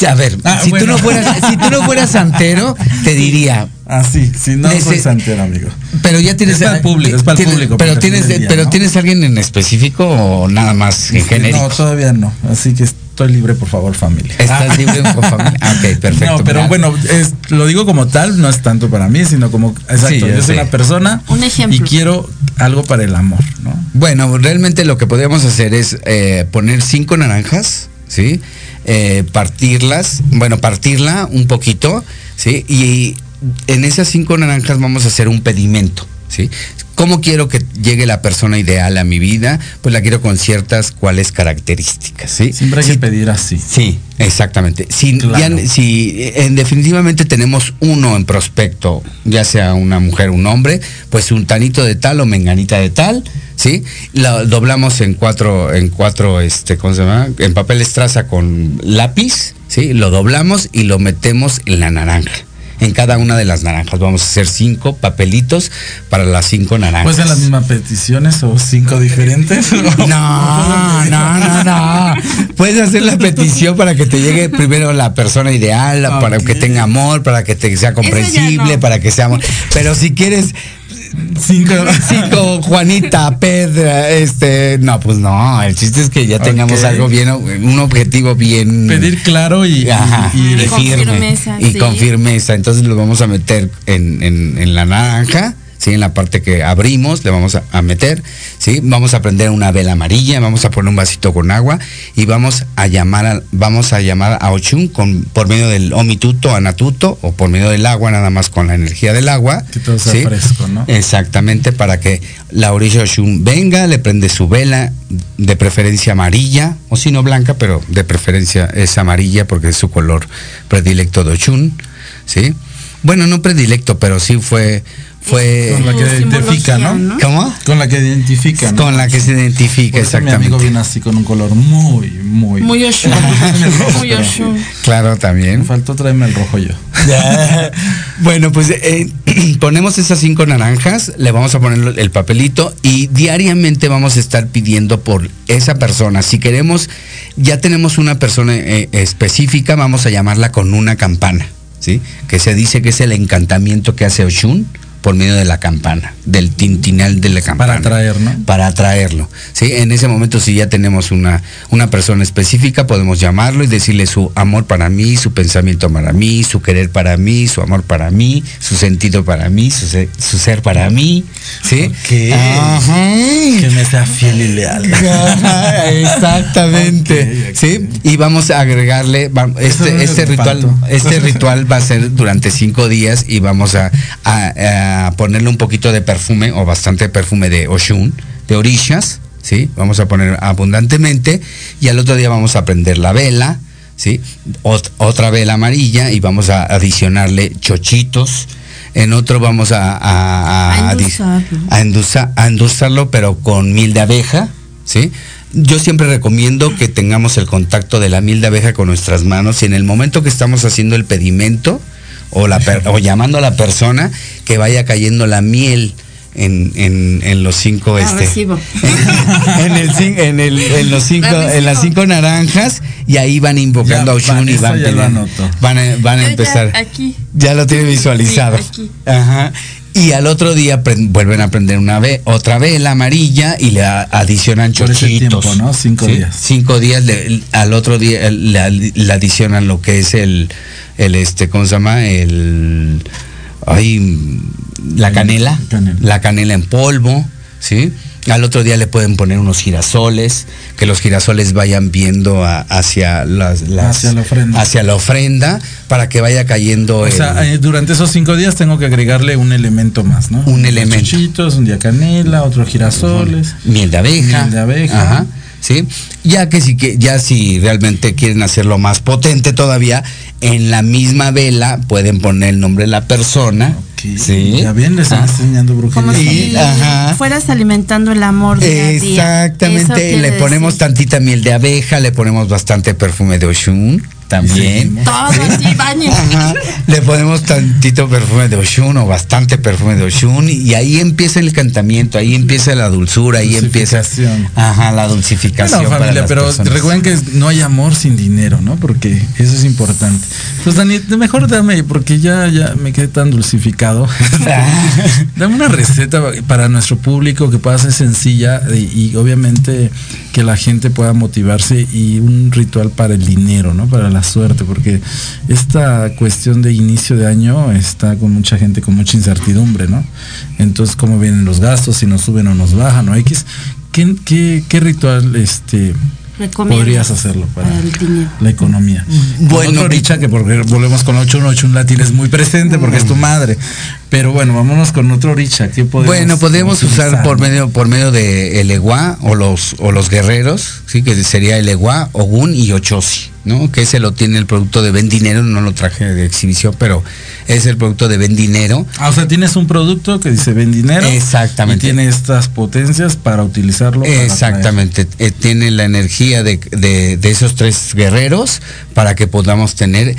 A ver, ah, si, tú no fueras, si tú no fueras santero, te diría. Ah, sí, si no soy santero, amigo. Pero ya tienes. Es para el público, es para el público. Pero, tienes, pero ¿tienes alguien en específico o nada más en genérico? No, todavía no. Así que estoy libre, por favor, familia. ¿Estás libre por familia? Ah, ok, perfecto. No, pero bueno, es, lo digo como tal, no es tanto para mí, sino como. Exacto, yo soy una persona. Un ejemplo. Y quiero algo para el amor, ¿no? Bueno, realmente lo que podríamos hacer es eh, poner cinco naranjas, ¿sí? Eh, partirlas, bueno, partirla un poquito, ¿sí? Y en esas cinco naranjas vamos a hacer un pedimento, ¿sí? ¿Cómo quiero que llegue la persona ideal a mi vida? Pues la quiero con ciertas cuáles características, ¿sí? Siempre hay que pedir así. Sí, exactamente. Si, si en definitivamente tenemos uno en prospecto, ya sea una mujer o un hombre, pues un tanito de tal o menganita de tal, ¿sí? Lo doblamos en cuatro, en cuatro, este, ¿cómo se llama? En papel estraza con lápiz, ¿sí? Lo doblamos y lo metemos en la naranja. En cada una de las naranjas vamos a hacer cinco papelitos para las cinco naranjas. ¿Pues en las mismas peticiones o cinco diferentes? No, no, no, no. Puedes hacer la petición para que te llegue primero la persona ideal, para que tenga amor, para que te sea comprensible, para que sea Pero si quieres Cinco. Cinco, Juanita, Pedra, este, no, pues no, el chiste es que ya tengamos algo bien, un objetivo bien. Pedir claro y, y, con firmeza. Y con firmeza. Entonces lo vamos a meter en, en, la naranja, ¿sí? En la parte que abrimos le vamos a, meter, ¿sí? Vamos a prender una vela amarilla, vamos a poner un vasito con agua y vamos a llamar a, vamos a llamar a Ochun con, por medio del omituto, anatuto o por medio del agua, nada más con la energía del agua. Que todo sea fresco, ¿no? Exactamente, para que la orilla Ochun venga, le prende su vela, de preferencia amarilla, o si no blanca, pero de preferencia es amarilla porque es su color predilecto de Ochun, ¿sí? Bueno, no predilecto, pero sí fue fue con la que identifica, ¿no? ¿Cómo? Con la que identifica, Con la que se identifica, exactamente. Mi amigo viene así con un color muy, muy. Muy oshun. muy oshun. Claro, también. Me faltó traerme el rojo yo. bueno, pues eh, ponemos esas cinco naranjas, le vamos a poner el papelito y diariamente vamos a estar pidiendo por esa persona. Si queremos, ya tenemos una persona eh, específica, vamos a llamarla con una campana, ¿sí? Que se dice que es el encantamiento que hace Oshun por medio de la campana, del tintinal de la campana. Para atraer, ¿no? Para atraerlo. ¿sí? En ese momento, si ya tenemos una, una persona específica, podemos llamarlo y decirle su amor para mí, su pensamiento para mí, su querer para mí, su amor para mí, su sentido para mí, su, ser, para mí. ¿sí? Que me sea fiel y leal. Exactamente. ¿sí? Y vamos a agregarle, este, este ritual, este ritual va a ser durante cinco días y vamos a ponerle un poquito de perfume o bastante perfume de Oshun, de orillas, ¿sí? Vamos a poner abundantemente y al otro día vamos a prender la vela, ¿sí? otra vela amarilla y vamos a adicionarle chochitos. En otro vamos a, a, a, endulzarlo, pero con miel de abeja, ¿sí? Yo siempre recomiendo que tengamos el contacto de la miel de abeja con nuestras manos y en el momento que estamos haciendo el pedimento, o, la o llamando a la persona que vaya cayendo la miel en, en, en los cinco ah, este en, el, en, el, en los cinco en las cinco naranjas y ahí van invocando a Oshun y van, van, a, van a empezar ya, aquí. ya lo tiene visualizado. Ajá. Y al otro día vuelven a prender una vez otra vez la amarilla y le adicionan chochitos tiempo, ¿no? cinco días cinco días al otro día le, le adicionan lo que es el el este, ¿cómo se llama? El ay, la canela, la canela en polvo, ¿sí? Al otro día le pueden poner unos girasoles, que los girasoles vayan viendo hacia las, hacia, la ofrenda. hacia la ofrenda para que vaya cayendo. O sea, eh, durante esos cinco días tengo que agregarle un elemento más, ¿no? Un elemento. Chichitos, un día canela, otro girasoles. Miel de abeja. Miel de abeja. Ajá. ¿Sí? Ya que si que ya si realmente quieren hacerlo más potente todavía, en la misma vela pueden poner el nombre de la persona. Sí. Ya bien, les están enseñando brujería. Como si fueras alimentando el amor día Exactamente. Le ponemos tantita miel de abeja, le ponemos bastante perfume de Oshun también. Le ponemos tantito perfume de Oshun o bastante perfume de Oshun y ahí empieza el encantamiento, ahí empieza la dulzura, ahí empieza ajá, la dulcificación. No, familia, pero recuerden que no hay amor sin dinero, ¿no? Porque eso es importante. Pues Dani, mejor dame, porque ya, ya me quedé tan dulcificado. dame una receta para nuestro público que pueda ser sencilla y, y obviamente que la gente pueda motivarse y un ritual para el dinero, ¿no? Para la suerte, porque esta cuestión de inicio de año está con mucha gente con mucha incertidumbre, ¿no? Entonces, ¿cómo vienen los gastos? Si nos suben o nos bajan o X. ¿Qué, qué, qué ritual este, podrías hacerlo para, la economía. Bueno, dicha que porque volvemos con 818 un latín es muy presente porque es tu madre. Pero bueno, vámonos con otro richa. bueno, podemos usar por medio por medio de el eguá o los o los guerreros, sí, que sería el eguá, ogun y ochosi. ¿no? Que ese lo tiene el producto de Ven Dinero, no lo traje de exhibición, pero es el producto de Ven Dinero. Ah, o sea, tienes un producto que dice Ven Dinero. Exactamente. Y tiene estas potencias para utilizarlo. Exactamente. Eh, tiene la energía de, de, esos tres guerreros para que podamos tener,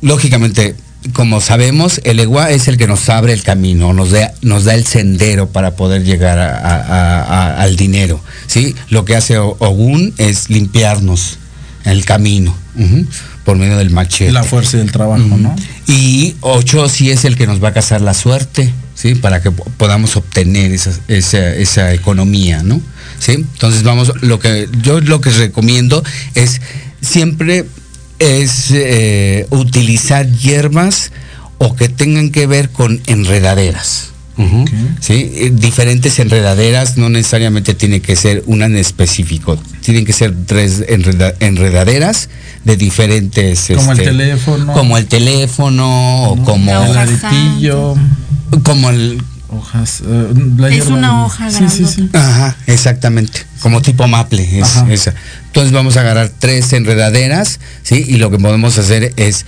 lógicamente, como sabemos, el Eguá es el que nos abre el camino, nos da, nos da el sendero para poder llegar al dinero. ¿sí? Lo que hace Ogún es limpiarnos el camino por medio del machete. La fuerza del trabajo, ¿no? Y ocho sí es el que nos va a casar la suerte, ¿sí? Para que podamos obtener esa, esa, economía, ¿no? ¿Sí? Entonces vamos, lo que yo lo que recomiendo es siempre es eh, utilizar hierbas o que tengan que ver con enredaderas. ¿sí? Eh, diferentes enredaderas, no necesariamente tiene que ser una en específico, tienen que ser tres enredaderas de diferentes... Como el este, teléfono. Como el teléfono, o como... El aretillo. Como el... Hojas. Eh, es una hoja sí, sí, sí. Ajá, exactamente. Como tipo maple, esa. Entonces vamos a agarrar tres enredaderas, ¿sí? Y lo que podemos hacer es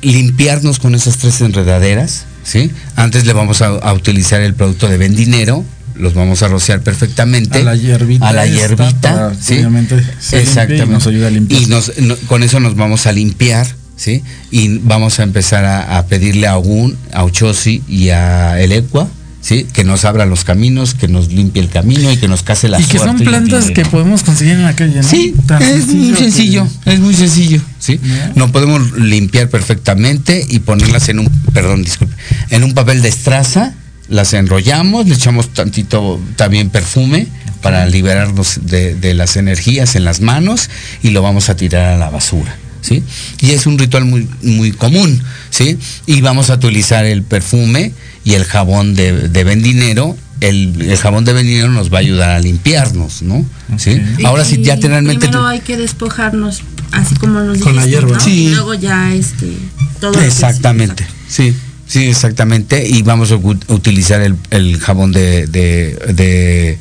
limpiarnos con esas tres enredaderas, ¿sí? Antes le vamos a, utilizar el producto de vendinero, los vamos a rociar perfectamente. A la hierbita. A la hierbita, ¿sí? Exactamente. Y nos con eso nos vamos a limpiar, ¿sí? Y vamos a empezar a, pedirle a Ogun, a Uchosi y a Elecua, ¿sí? Que nos abra los caminos, que nos limpie el camino y que nos case la Y que son plantas que podemos conseguir en la calle, ¿no? Sí, es muy sencillo, es muy sencillo, ¿sí? No podemos limpiar perfectamente y ponerlas en un, perdón, disculpe, en un papel de estraza, las enrollamos, le echamos tantito también perfume para liberarnos de, de las energías en las manos y lo vamos a tirar a la basura. ¿Sí? Y es un ritual muy, muy común, ¿sí? Y vamos a utilizar el perfume y el jabón de, de vendinero el, jabón de vendinero nos va a ayudar a limpiarnos, ¿no? ¿Sí? Ahora sí, ya realmente... Primero hay que despojarnos, así como nos Con la hierba. Sí. Y luego ya, este, todo Exactamente, sí, sí, exactamente. Y vamos a utilizar el, jabón de, de,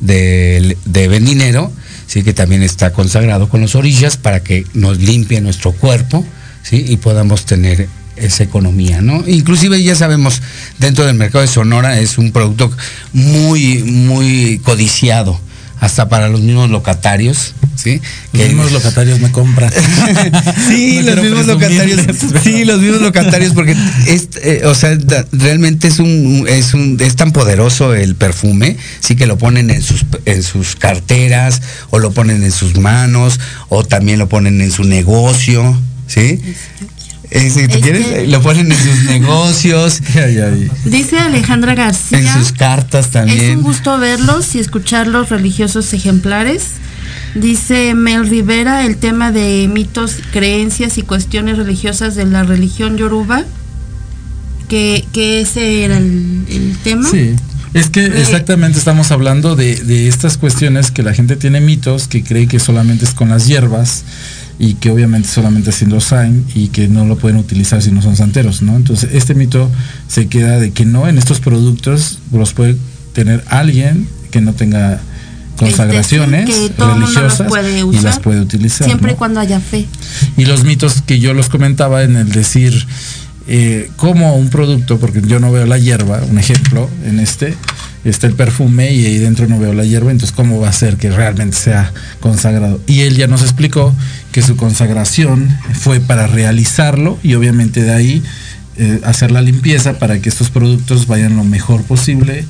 de, de, vendinero, sí, que también está consagrado con las orillas para que nos limpie nuestro cuerpo, sí, y podamos tener esa economía, ¿no? Inclusive ya sabemos, dentro del mercado de Sonora es un producto muy, muy codiciado, hasta para los mismos locatarios, ¿sí? Los mismos locatarios me compran. sí, los mismos locatarios, sí, los mismos locatarios, porque es, eh, o sea, realmente es un, es un, es tan poderoso el perfume, sí que lo ponen en sus, en sus carteras, o lo ponen en sus manos, o también lo ponen en su negocio, ¿sí? Eh, si quieres, lo ponen en sus negocios. Dice Alejandra García. En sus cartas también. Es un gusto verlos y escuchar los religiosos ejemplares. Dice Mel Rivera el tema de mitos, creencias y cuestiones religiosas de la religión yoruba. Que, que ese era el, tema. Sí. Es que eh, exactamente estamos hablando de, de estas cuestiones que la gente tiene mitos, que cree que solamente es con las hierbas y que obviamente solamente haciendo sign y que no lo pueden utilizar si no son santeros, ¿no? Entonces este mito se queda de que no, en estos productos los puede tener alguien que no tenga consagraciones religiosas y las puede utilizar. Siempre y cuando haya fe. Y los mitos que yo los comentaba en el decir eh, como un producto, porque yo no veo la hierba, un ejemplo en este, está el perfume y ahí dentro no veo la hierba, entonces cómo va a ser que realmente sea consagrado. Y él ya nos explicó que su consagración fue para realizarlo y obviamente de ahí eh, hacer la limpieza para que estos productos vayan lo mejor posible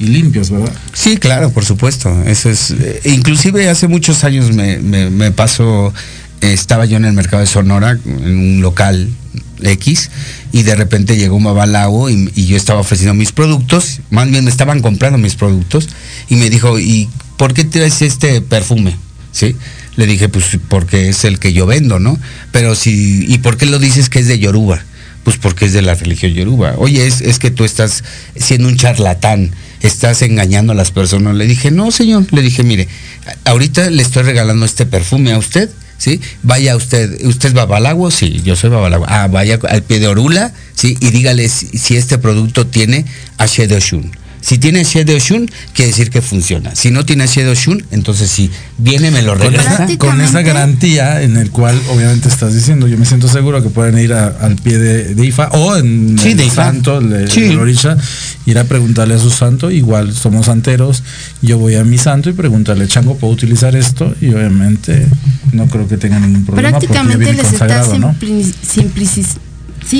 y limpios, ¿verdad? Sí, claro, por supuesto. Eso es. Eh, inclusive hace muchos años me, me, pasó, estaba yo en el mercado de Sonora, en un local X, y de repente llegó un y, yo estaba ofreciendo mis productos, más bien me estaban comprando mis productos, y me dijo, ¿y por qué traes este perfume? ¿Sí? Le dije, pues porque es el que yo vendo, ¿no? Pero si, ¿y por qué lo dices que es de Yoruba? Pues porque es de la religión Yoruba. Oye, es, es que tú estás siendo un charlatán, estás engañando a las personas. Le dije, no, señor. Le dije, mire, ahorita le estoy regalando este perfume a usted Vaya usted, ¿usted es Babalago? Sí, yo soy Babalago. Ah, vaya al pie de Orula, ¿sí? Y dígale si, este producto tiene Ashe Oshun. Si tiene Shadow Shun, quiere decir que funciona. Si no tiene Shadow Shun, entonces si viene me lo regresa. Con esa, garantía en el cual obviamente estás diciendo, yo me siento seguro que pueden ir al pie de, IFA o en el santo, de, ir a preguntarle a su santo, igual somos santeros, yo voy a mi santo y preguntarle, Chango, ¿puedo utilizar esto? Y obviamente no creo que tenga ningún problema. Prácticamente les está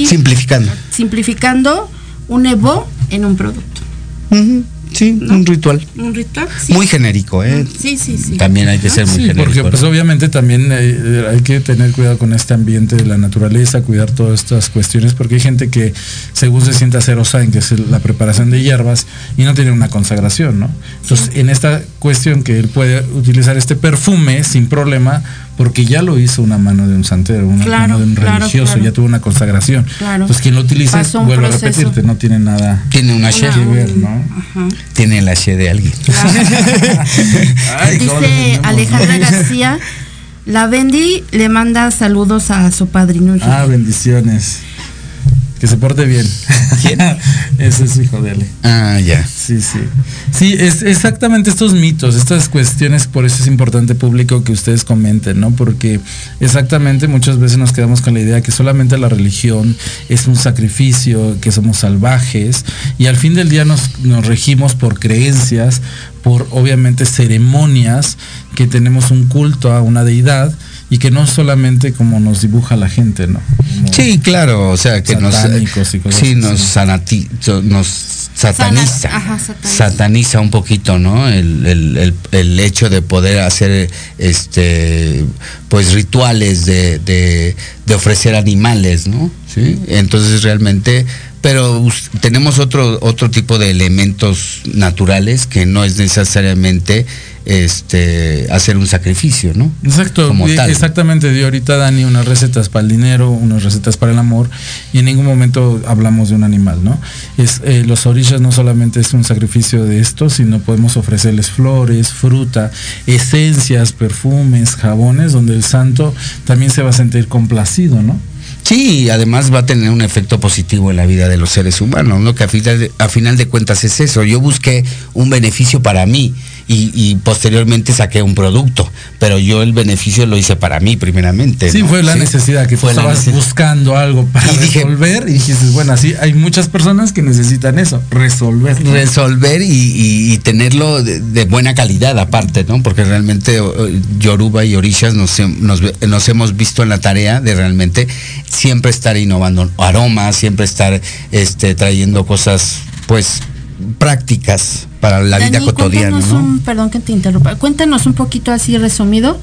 simplificando. Simplificando un Evo en un producto. Sí, un ritual. Un ritual. Muy genérico, ¿eh? Sí, sí, sí. También hay que ser muy genérico. Porque pues obviamente también eh, hay, que tener cuidado con este ambiente de la naturaleza, cuidar todas estas cuestiones, porque hay gente que según se siente hacer osain, que es la preparación de hierbas, y no tiene una consagración, ¿no? Entonces, en esta cuestión que él puede utilizar este perfume sin problema, porque ya lo hizo una mano de un santero, una mano de un religioso, ya tuvo una consagración. Entonces quien lo utilice, vuelvo a repetirte, no tiene nada tiene una que ver, ¿no? Tiene la she de alguien. Dice Alejandra García, la Bendy le manda saludos a su padrino. Ah, bendiciones. Que se porte bien. ¿Quién? Ese es hijo de él. Ah, ya. Sí, sí. Sí, es exactamente estos mitos, estas cuestiones, por eso es importante público que ustedes comenten, ¿no? Porque exactamente muchas veces nos quedamos con la idea que solamente la religión es un sacrificio, que somos salvajes, y al fin del día nos, nos regimos por creencias, por obviamente ceremonias, que tenemos un culto a una deidad, y que no solamente como nos dibuja la gente, ¿no? sí, claro, o sea, que nos, sí, nos, nos sataniza, sataniza, un poquito, ¿no? El, hecho de poder hacer este pues rituales de, de, de ofrecer animales, ¿no? ¿Sí? Entonces realmente pero tenemos otro otro tipo de elementos naturales que no es necesariamente este hacer un sacrificio, ¿no? Exacto, exactamente. Dio ahorita Dani unas recetas para el dinero, unas recetas para el amor, y en ningún momento hablamos de un animal, ¿no? Es, eh, los orillas no solamente es un sacrificio de esto, sino podemos ofrecerles flores, fruta, esencias, perfumes, jabones, donde el santo también se va a sentir complacido, ¿no? Sí, además va a tener un efecto positivo en la vida de los seres humanos, ¿no? Que a final, a final de cuentas es eso. Yo busqué un beneficio para mí y, posteriormente saqué un producto, pero yo el beneficio lo hice para mí primeramente. Sí, fue la necesidad que fue estabas buscando algo para resolver y dijiste, bueno, sí, hay muchas personas que necesitan eso, resolver. Resolver y, tenerlo de, buena calidad aparte, ¿no? Porque realmente Yoruba y Orishas nos, nos, hemos visto en la tarea de realmente siempre estar innovando aromas, siempre estar este, trayendo cosas, pues, prácticas para la vida cotidiana. Un, perdón que te interrumpa. Cuéntanos un poquito así resumido,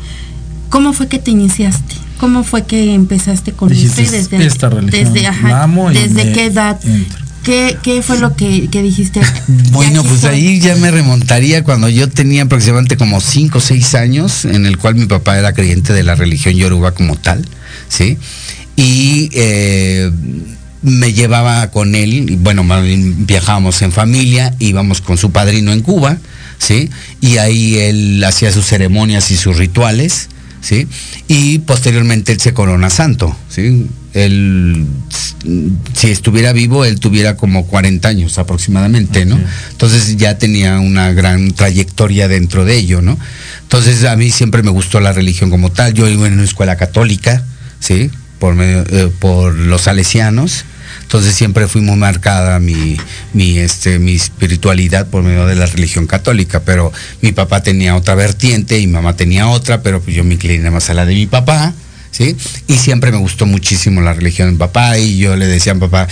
¿cómo fue que te iniciaste? ¿Cómo fue que empezaste con esto? Desde, esta religión. Desde, ¿desde qué edad? ¿Qué, ¿Qué, fue lo que, dijiste? Bueno, pues ahí ya me remontaría cuando yo tenía aproximadamente como 5 o 6 años, en el cual mi papá era creyente de la religión yoruba como tal, ¿sí? Y eh, me llevaba con él, bueno, viajábamos en familia, íbamos con su padrino en Cuba, ¿sí? Y ahí él hacía sus ceremonias y sus rituales, ¿sí? Y posteriormente él se corona santo, ¿sí? Él, si estuviera vivo, él tuviera como 40 años aproximadamente, ¿no? Entonces ya tenía una gran trayectoria dentro de ello, ¿no? Entonces a mí siempre me gustó la religión como tal. Yo iba en una escuela católica, ¿sí? Por, medio, eh, por los salesianos, entonces siempre fui muy marcada mi, mi, este, mi espiritualidad por medio de la religión católica, pero mi papá tenía otra vertiente y mamá tenía otra, pero pues yo me incliné más a la de mi papá, ¿sí? Y siempre me gustó muchísimo la religión de mi papá y yo le decía a mi papá,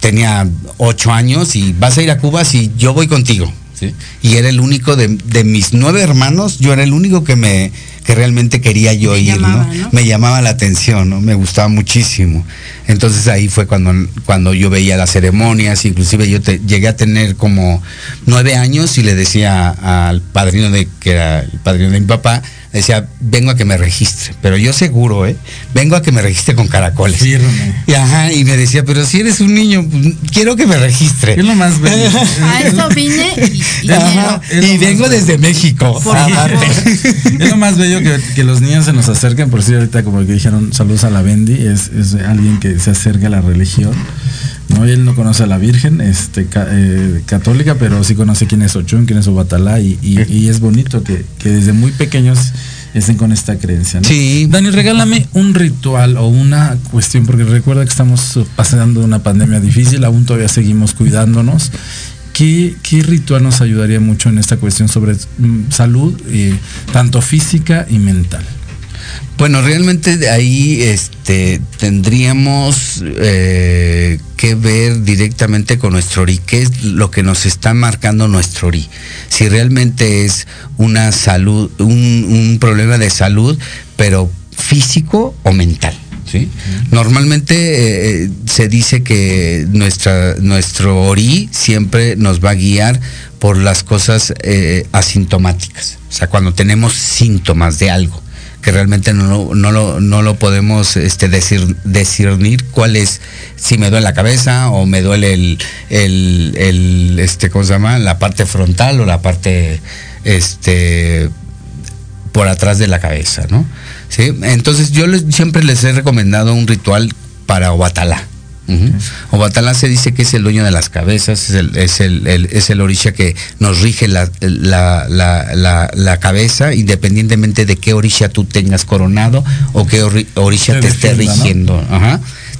tenía ocho años y vas a ir a Cuba si yo voy contigo, ¿sí? Y era el único de, de mis nueve hermanos, yo era el único que me que realmente quería yo ir, ¿no? Me llamaba la atención, ¿no? Me gustaba muchísimo. Entonces ahí fue cuando, cuando yo veía las ceremonias, inclusive yo llegué a tener como nueve años y le decía al padrino de, que era el padrino de mi papá, decía, vengo a que me registre, pero yo seguro, ¿eh? Vengo a que me registre con caracoles. Y, ajá, y me decía, pero si eres un niño, pues, quiero que me registre. Es lo más bello. a eso vine y, vengo desde México. es lo más bello que, los niños se nos acerquen, por si ahorita como que dijeron, saludos a la Bendy, es, alguien que se acerca a la religión. ¿no? Él no conoce a la Virgen este, eh, católica, pero sí conoce quién es Ochun, quién es Obatalá, y, y, es bonito que, desde muy pequeños estén con esta creencia. Sí. Dani, regálame un ritual o una cuestión, porque recuerda que estamos pasando una pandemia difícil, aún todavía seguimos cuidándonos. ¿Qué, ritual nos ayudaría mucho en esta cuestión sobre mm, salud, eh, tanto física y mental? Bueno, realmente de ahí este, tendríamos eh, que ver directamente con nuestro ORI, qué es lo que nos está marcando nuestro ORI. Si realmente es una salud, un, problema de salud, pero físico o mental. Normalmente eh, se dice que nuestra, nuestro ORI siempre nos va a guiar por las cosas eh, asintomáticas, o sea, cuando tenemos síntomas de algo que realmente no, no, lo, no lo podemos este, decir, discernir cuál es, si me duele la cabeza o me duele el, el, el, este, ¿cómo se llama? La parte frontal o la parte, este, por atrás de la cabeza, ¿no? ¿Sí? Entonces yo les, siempre les he recomendado un ritual para Obatalá. Obatalá se dice que es el dueño de las cabezas, es el, es el, es el orisha que nos rige la, la, cabeza, independientemente de qué orisha tú tengas coronado o qué orisha te, esté rigiendo.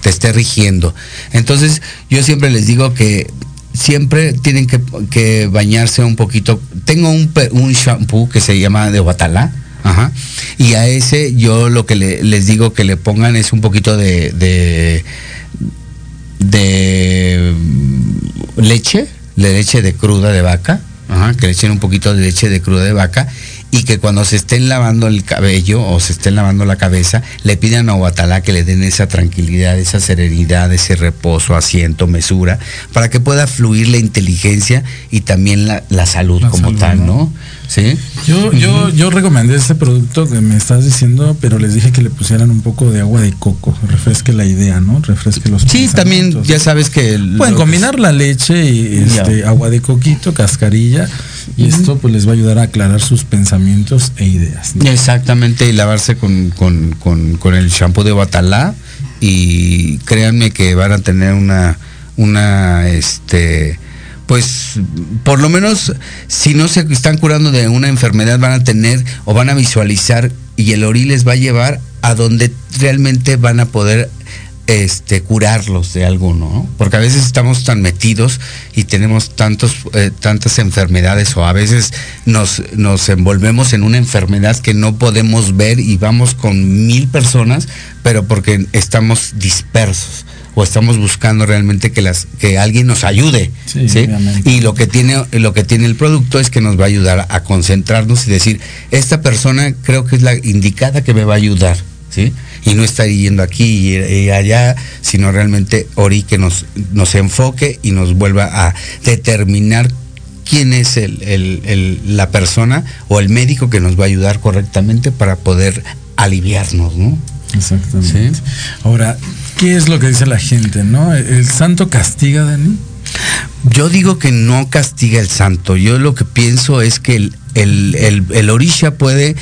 te esté rigiendo. Entonces, yo siempre les digo que siempre tienen que, bañarse un poquito. Tengo un, un shampoo que se llama de Obatalá. Y a ese yo lo que les digo que le pongan es un poquito de de leche, de leche de cruda de vaca, que le echen un poquito de leche de cruda de vaca y que cuando se estén lavando el cabello o se estén lavando la cabeza, le pidan a Obatalá que le den esa tranquilidad, esa serenidad, ese reposo, asiento, mesura, para que pueda fluir la inteligencia y también la, salud como tal, ¿no? ¿Sí? Yo, yo, yo recomendé este producto que me estás diciendo, pero les dije que le pusieran un poco de agua de coco, refresque la idea, ¿no? Refresque los Sí, también ya sabes que... Pueden combinar la leche y este, agua de coquito, cascarilla y esto pues les va a ayudar a aclarar sus pensamientos e ideas. Exactamente, y lavarse con, el shampoo de Batalá y créanme que van a tener una, una, este, pues por lo menos si no se están curando de una enfermedad van a tener o van a visualizar y el orí les va a llevar a donde realmente van a poder este, curarlos de alguno, ¿no? Porque a veces estamos tan metidos y tenemos tantos, eh, tantas enfermedades o a veces nos, nos envolvemos en una enfermedad que no podemos ver y vamos con mil personas, pero porque estamos dispersos o estamos buscando realmente que las que alguien nos ayude y lo que tiene lo que tiene el producto es que nos va a ayudar a concentrarnos y decir esta persona creo que es la indicada que me va a ayudar sí y no estar yendo aquí y, allá, sino realmente Ori que nos, nos enfoque y nos vuelva a determinar quién es el, la persona o el médico que nos va a ayudar correctamente para poder aliviarnos, ¿no? Exactamente. Ahora, ¿qué es lo que dice la gente, no? ¿El santo castiga, Dani? Yo digo que no castiga el santo. Yo lo que pienso es que el, el, el orisha puede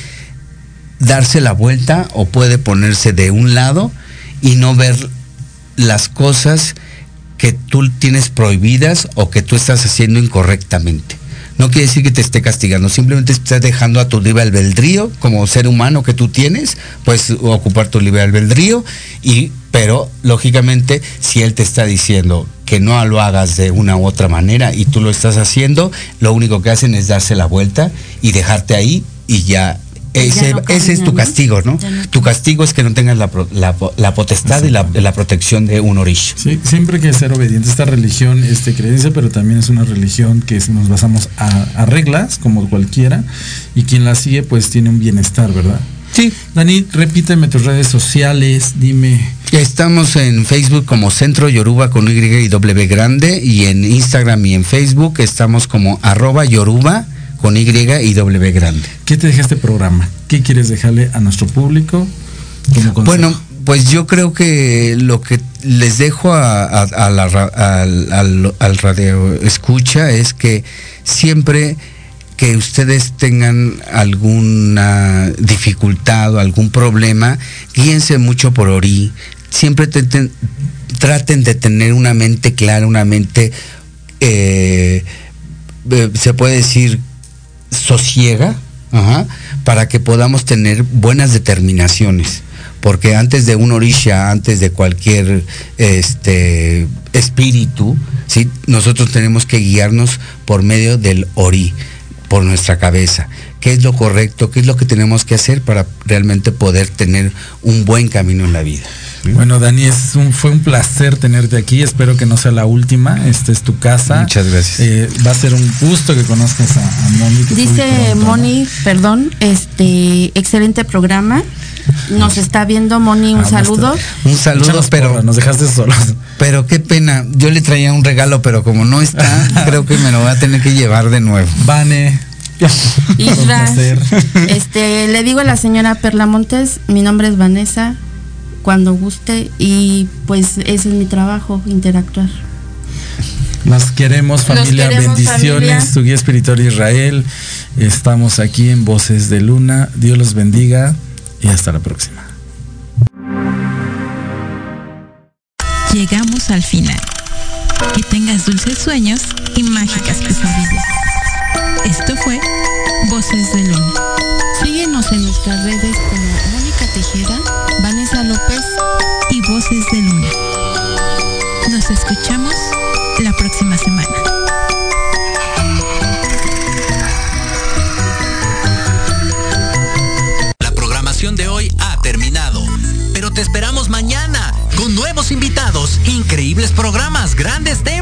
darse la vuelta o puede ponerse de un lado y no ver las cosas que tú tienes prohibidas o que tú estás haciendo incorrectamente. No quiere decir que te esté castigando, simplemente estás dejando a tu libre albedrío como ser humano que tú tienes, puedes ocupar tu libre albedrío y pero lógicamente si él te está diciendo que no lo hagas de una u otra manera y tú lo estás haciendo, lo único que hacen es darse la vuelta y dejarte ahí y ya ese, es tu castigo, ¿no? Tu castigo es que no tengas la, potestad y la, protección de un orish. Sí, siempre hay que ser obediente. Esta religión este, creencia, pero también es una religión que nos basamos a, reglas, como cualquiera, y quien la sigue, pues tiene un bienestar, ¿verdad? Sí. Dani, repíteme tus redes sociales, dime. Estamos en Facebook como Centro Yoruba con Y y W grande, y en Instagram y en Facebook estamos como arroba Yoruba con Y y W grande. ¿Qué te deja este programa? ¿Qué quieres dejarle a nuestro público? bueno, pues yo creo que lo que les dejo a, la, al, al radio escucha es que siempre que ustedes tengan alguna dificultad o algún problema, guíense mucho por Ori. Siempre traten de tener una mente clara, una mente, eh, eh, se puede decir, sosiega, para que podamos tener buenas determinaciones. Porque antes de un orisha, antes de cualquier este, espíritu, ¿sí? nosotros tenemos que guiarnos por medio del ori, por nuestra cabeza. ¿Qué es lo correcto? ¿Qué es lo que tenemos que hacer para realmente poder tener un buen camino en la vida? Bueno, Dani, es un, fue un placer tenerte aquí. Espero que no sea la última. Esta es tu casa. Muchas gracias. Eh, va a ser un gusto que conozcas a, Moni. Dice Moni, perdón, este excelente programa. Nos está viendo Moni, un ah, saludo. Un saludo, pero nos dejaste solos. Pero qué pena. Yo le traía un regalo, pero como no está, creo que me lo voy a tener que llevar de nuevo. Vane, Isra, este, le digo a la señora Perla Montes, mi nombre es Vanessa, cuando guste, y pues ese es mi trabajo, interactuar. Nos queremos familia, bendiciones, tu guía espiritual Israel. Estamos aquí en Voces de Luna. Dios los bendiga y hasta la próxima. Llegamos al final. Que tengas dulces sueños y mágicas pesadillas. Esto fue Voces de Luna. Síguenos en nuestras redes como Mónica Tejeda, Voces de Luna. Nos escuchamos la próxima semana. La programación de hoy ha terminado, pero te esperamos mañana con nuevos invitados, increíbles programas, grandes temas